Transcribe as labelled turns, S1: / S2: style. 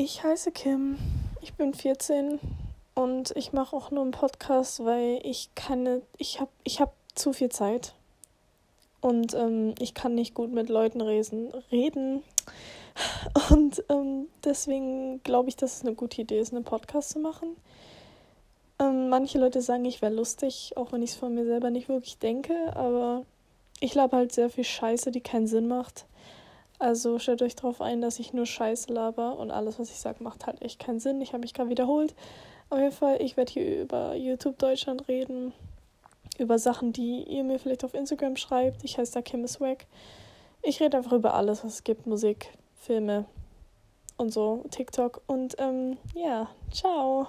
S1: Ich heiße Kim, ich bin 14 und ich mache auch nur einen Podcast, weil ich keine, ich habe ich hab zu viel Zeit und ähm, ich kann nicht gut mit Leuten reden. reden. Und ähm, deswegen glaube ich, dass es eine gute Idee ist, einen Podcast zu machen. Ähm, manche Leute sagen, ich wäre lustig, auch wenn ich es von mir selber nicht wirklich denke, aber ich glaube halt sehr viel Scheiße, die keinen Sinn macht. Also stellt euch darauf ein, dass ich nur Scheiße laber und alles, was ich sage, macht halt echt keinen Sinn. Ich habe mich gerade wiederholt. Auf jeden Fall, ich werde hier über YouTube Deutschland reden, über Sachen, die ihr mir vielleicht auf Instagram schreibt. Ich heiße da Kim Swag. Ich rede einfach über alles, was es gibt: Musik, Filme und so, TikTok. Und ähm, ja, ciao.